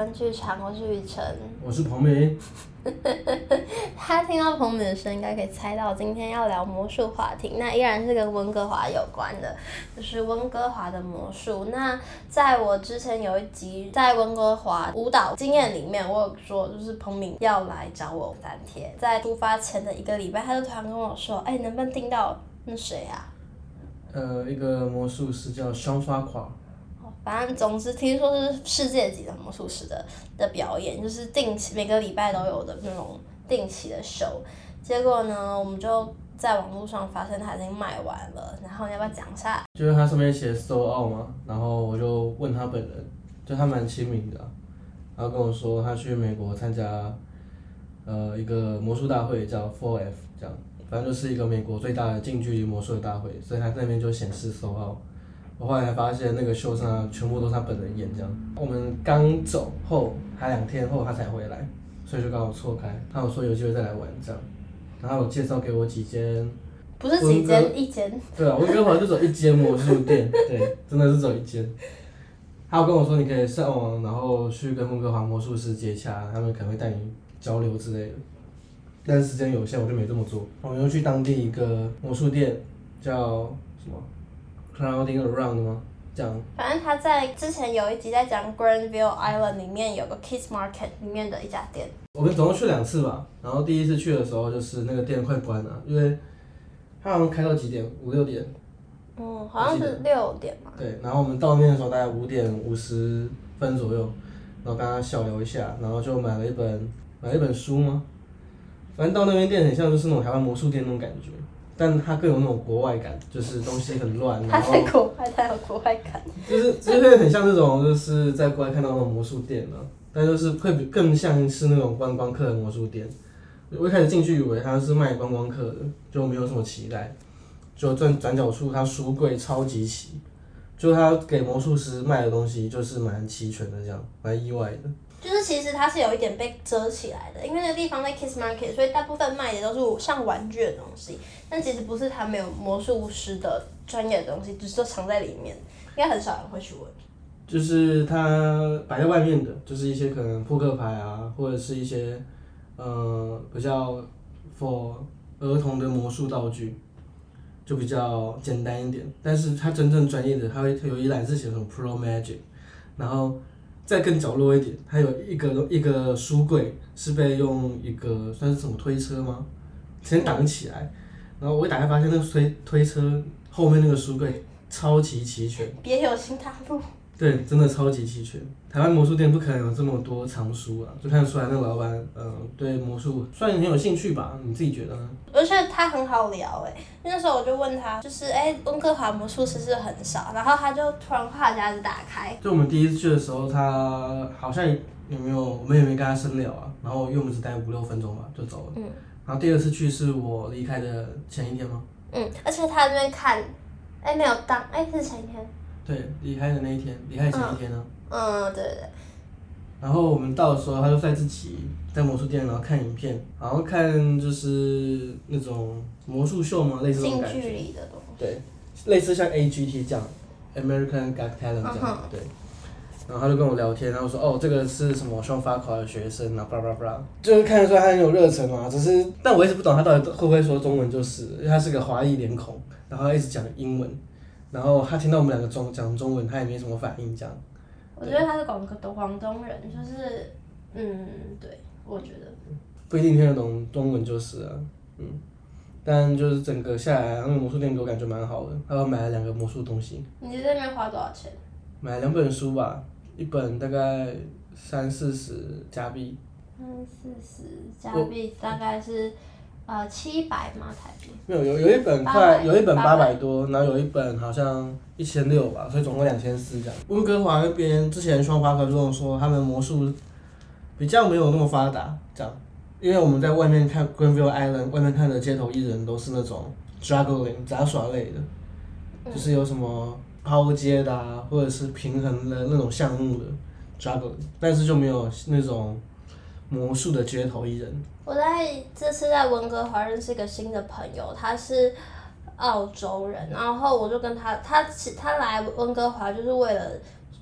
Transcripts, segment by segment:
大家好，欢迎大家收听日更剧场，我是雨辰，我是彭梅。大家听到彭明的声音，应该可以猜到今天要聊魔术话题，那依然是跟温哥华有关的，就是温哥华的魔术。那在我之前有一集在温哥华舞蹈经验里面，我有说，就是彭明要来找我三天，在出发前的一个礼拜，他就突然跟我说：“哎、欸，能不能订到那谁啊？”呃，一个魔术师叫双发垮。反正总之听说是世界级的魔术师的的表演，就是定期每个礼拜都有的那种定期的 show。结果呢，我们就在网络上发现他已经卖完了。然后你要不要讲一下？就是他上面写 sold out 嘛，然后我就问他本人，就他蛮亲民的，然后跟我说他去美国参加呃一个魔术大会叫 4F 这样，反正就是一个美国最大的近距离魔术的大会，所以他那边就显示 solo。我后来才发现，那个秀上全部都是他本人演这样。我们刚走后，还两天后他才回来，所以就刚好错开。他有说有机会再来玩这样，然后有介绍给我几间，不是几间，一间。对啊，温哥华就走一间魔术店，对，真的是走一间。他有跟我说，你可以上网，然后去跟温哥华魔术师接洽，他们可能会带你交流之类的。但是时间有限，我就没这么做。我们又去当地一个魔术店，叫什么？Crowding around 吗？这样。反正他在之前有一集在讲 Granville Island 里面有个 Kids Market 里面的一家店。我们总共去两次吧，然后第一次去的时候就是那个店快关了，因为他好像开到几点？五六点。嗯，好像是六点嘛。对，然后我们到那边的时候大概五点五十分左右，然后跟他小聊一下，然后就买了一本买了一本书吗？反正到那边店很像就是那种台湾魔术店那种感觉。但它更有那种国外感，就是东西很乱。它在国外，它有国外感。就是就是会很像这种，就是在国外看到那种魔术店啊，但就是会比更像是那种观光客的魔术店。我一开始进去以为它是卖观光客的，就没有什么期待。就转转角处，它书柜超级齐，就它给魔术师卖的东西就是蛮齐全的，这样蛮意外的。就是其实它是有一点被遮起来的，因为那个地方在 Kiss Market，所以大部分卖的都是像玩具的东西。但其实不是，它没有魔术师的专业的东西，只是都藏在里面，应该很少人会去问。就是它摆在外面的，就是一些可能扑克牌啊，或者是一些呃比较 for 儿童的魔术道具，就比较简单一点。但是它真正专业的，它会有一栏是写什么 Pro Magic，然后。再更角落一点，还有一个一个书柜是被用一个算是什么推车吗？先挡起来，然后我一打开发现那个推推车后面那个书柜超级齐全。别有新大陆。对，真的超级齐全。台湾魔术店不可能有这么多藏书啊，就看得出来那个老板，嗯、呃，对魔术算很有兴趣吧？你自己觉得呢？而且他很好聊哎、欸，那时候我就问他，就是哎，温哥华魔术师是很少，然后他就突然话匣子打开。就我们第一次去的时候，他好像有没有，我们也没跟他深聊啊，然后因为我们只待五六分钟吧，就走了。嗯。然后第二次去是我离开的前一天吗？嗯，而且他在那边看，哎，没有当，哎，是前一天。对，离开的那一天，离开前一天呢？嗯，嗯，对对对。然后我们到的时候，他就在自己在魔术店，然后看影片，然后看就是那种魔术秀嘛，类似那种感觉。近距离的东西。对，类似像 AGT 这样，American Got Talent 这样，嗯、对。然后他就跟我聊天，然后说：“哦，这个是什么双发考的学生啊，巴拉巴拉，就是看得出来他很有热忱嘛。只是，但我一直不懂他到底会不会说中文，就是因为他是个华裔脸孔，然后他一直讲英文。”然后他听到我们两个中讲中文，他也没什么反应，这样。我觉得他是广东广东人，就是，嗯，对，我觉得。不一定听得懂中文就是啊，嗯，但就是整个下来，那个魔术店给我感觉蛮好的，还有买了两个魔术东西。你在那边花多少钱？买两本书吧，一本大概三四十加币。三四十加币大概是。呃，七百吗？台币？没有，有有一本快，有一本八百多，然后有一本好像一千六吧，所以总共两千四这样。温哥华那边之前双发哥跟我说，他们魔术比较没有那么发达，这样，因为我们在外面看 Greenville Island，外面看的街头艺人都是那种 juggling 杂耍类的，就是有什么抛接的啊，或者是平衡的那种项目的 juggling，但是就没有那种。魔术的街头艺人。我在这次在温哥华认识一个新的朋友，他是澳洲人，然后我就跟他，他他来温哥华就是为了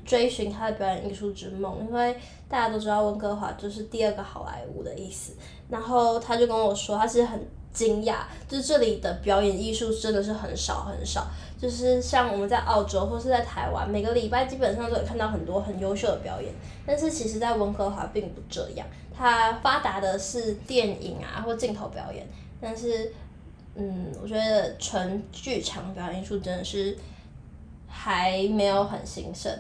追寻他的表演艺术之梦，因为大家都知道温哥华就是第二个好莱坞的意思。然后他就跟我说，他是很惊讶，就是这里的表演艺术真的是很少很少。就是像我们在澳洲或是在台湾，每个礼拜基本上都有看到很多很优秀的表演。但是其实，在温哥华并不这样，它发达的是电影啊或镜头表演。但是，嗯，我觉得纯剧场表演艺术真的是还没有很兴盛。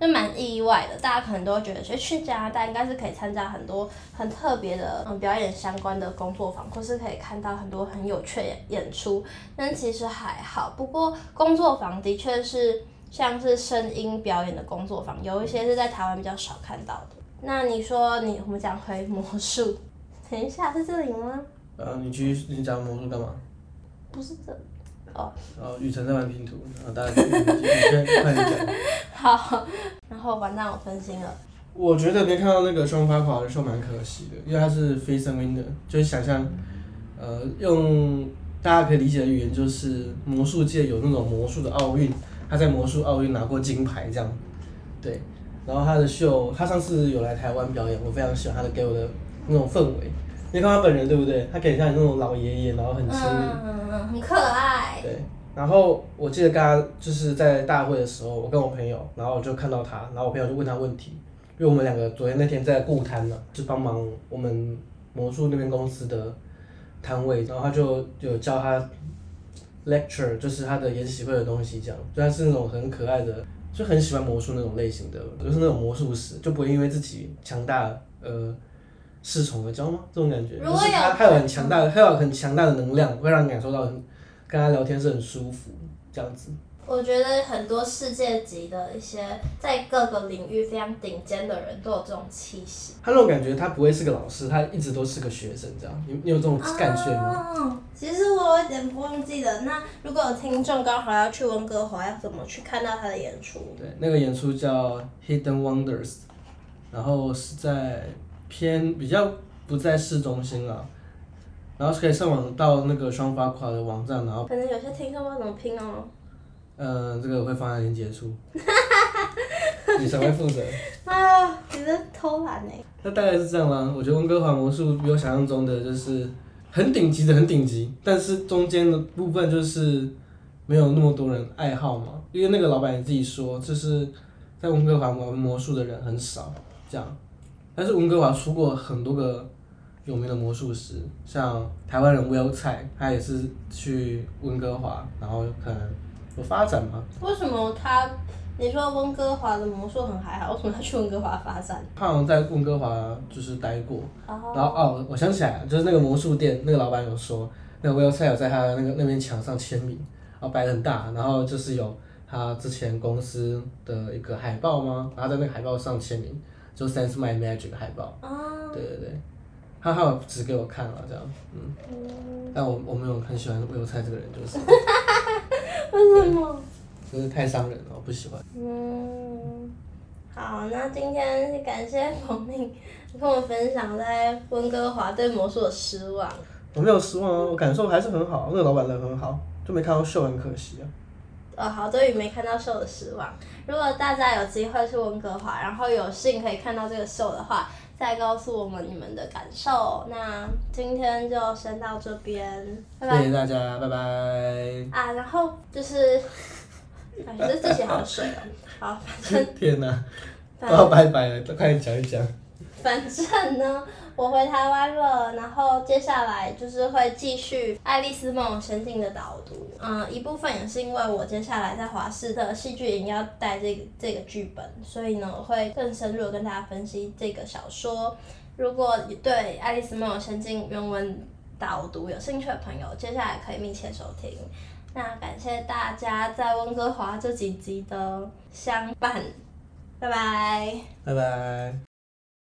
就蛮意外的，大家可能都会觉得，其实去加拿大应该是可以参加很多很特别的嗯表演相关的工作坊，或是可以看到很多很有趣的演出。但其实还好，不过工作坊的确是像是声音表演的工作坊，有一些是在台湾比较少看到的。那你说你我们讲回魔术，等一下是这里吗？呃，你去你讲魔术干嘛？不是这里。哦，哦，雨辰在玩拼图，然后大家继续快点讲。好，然后完蛋，我分心了。我觉得没看到那个双发垮的时候蛮可惜的，因为它是非声音的，就是想象，呃，用大家可以理解的语言，就是魔术界有那种魔术的奥运，他在魔术奥运拿过金牌这样。对，然后他的秀，他上次有来台湾表演，我非常喜欢他的给我的那种氛围。你看他本人对不对？他给人像你那种老爷爷，然后很亲密，嗯，很可爱。对，然后我记得刚刚就是在大会的时候，我跟我朋友，然后我就看到他，然后我朋友就问他问题，因为我们两个昨天那天在顾摊呢，就帮忙我们魔术那边公司的摊位，然后他就有教他 lecture，就是他的研习会的东西，这样，就他是那种很可爱的，就很喜欢魔术那种类型的，就是那种魔术师，就不会因为自己强大，呃。恃宠而骄吗？这种感觉，就是他他有很强大的，他有很强大的能量，会让你感受到很跟他聊天是很舒服这样子。我觉得很多世界级的一些在各个领域非常顶尖的人都有这种气息。他那种感觉，他不会是个老师，他一直都是个学生这样。你你有这种感觉吗？哦，其实我有点不忘记了。那如果有听众刚好要去温哥华，要怎么去看到他的演出？对，那个演出叫 Hidden Wonders，然后是在。偏比较不在市中心了，然后可以上网到那个双发垮的网站，然后可能有些听众不知道怎么拼哦。嗯，这个会放在连接处。你才会负责？啊，你在偷懒呢？那大概是这样啦。我觉得温哥华魔术比我想象中的就是很顶级的，很顶级，但是中间的部分就是没有那么多人爱好嘛。因为那个老板你自己说，就是在温哥华玩魔术的人很少，这样。但是温哥华出过很多个有名的魔术师，像台湾人 Will 蔡，他也是去温哥华，然后可能有发展吗。为什么他？你说温哥华的魔术很还好，为什么他去温哥华发展？他好像在温哥华就是待过，oh. 然后哦，我想起来了，就是那个魔术店那个老板有说，那个 Will 蔡有在他的那个那边墙上签名，然后摆很大，然后就是有他之前公司的一个海报吗？然后在那个海报上签名。就 Sense My Magic 海报，oh. 对对对，他还有指给我看了这样，嗯，mm. 但我我没有很喜欢魏菜这个人，就是，为什么？就是太伤人了，我不喜欢。嗯，好，那今天感谢彭明跟我分享在温哥华对魔术的失望。我没有失望啊，我感受还是很好，那个老板人很好，就没看到秀，很可惜啊。呃、哦，好，多鱼没看到秀的失望。如果大家有机会去温哥华，然后有幸可以看到这个秀的话，再告诉我们你们的感受。那今天就先到这边，拜拜。谢谢大家，拜拜。啊，然后就是，哎，这自己好水哦。好，反正。天哪，都要拜拜了，都快点讲一讲。反正呢，我回台湾了，然后接下来就是会继续《爱丽丝梦游仙境》的导读。嗯，一部分也是因为我接下来在华视的戏剧营要带这个这个剧本，所以呢，我会更深入的跟大家分析这个小说。如果对《爱丽丝梦游仙境》原文导读有兴趣的朋友，接下来可以密切收听。那感谢大家在温哥华这几集的相伴，拜拜，拜拜。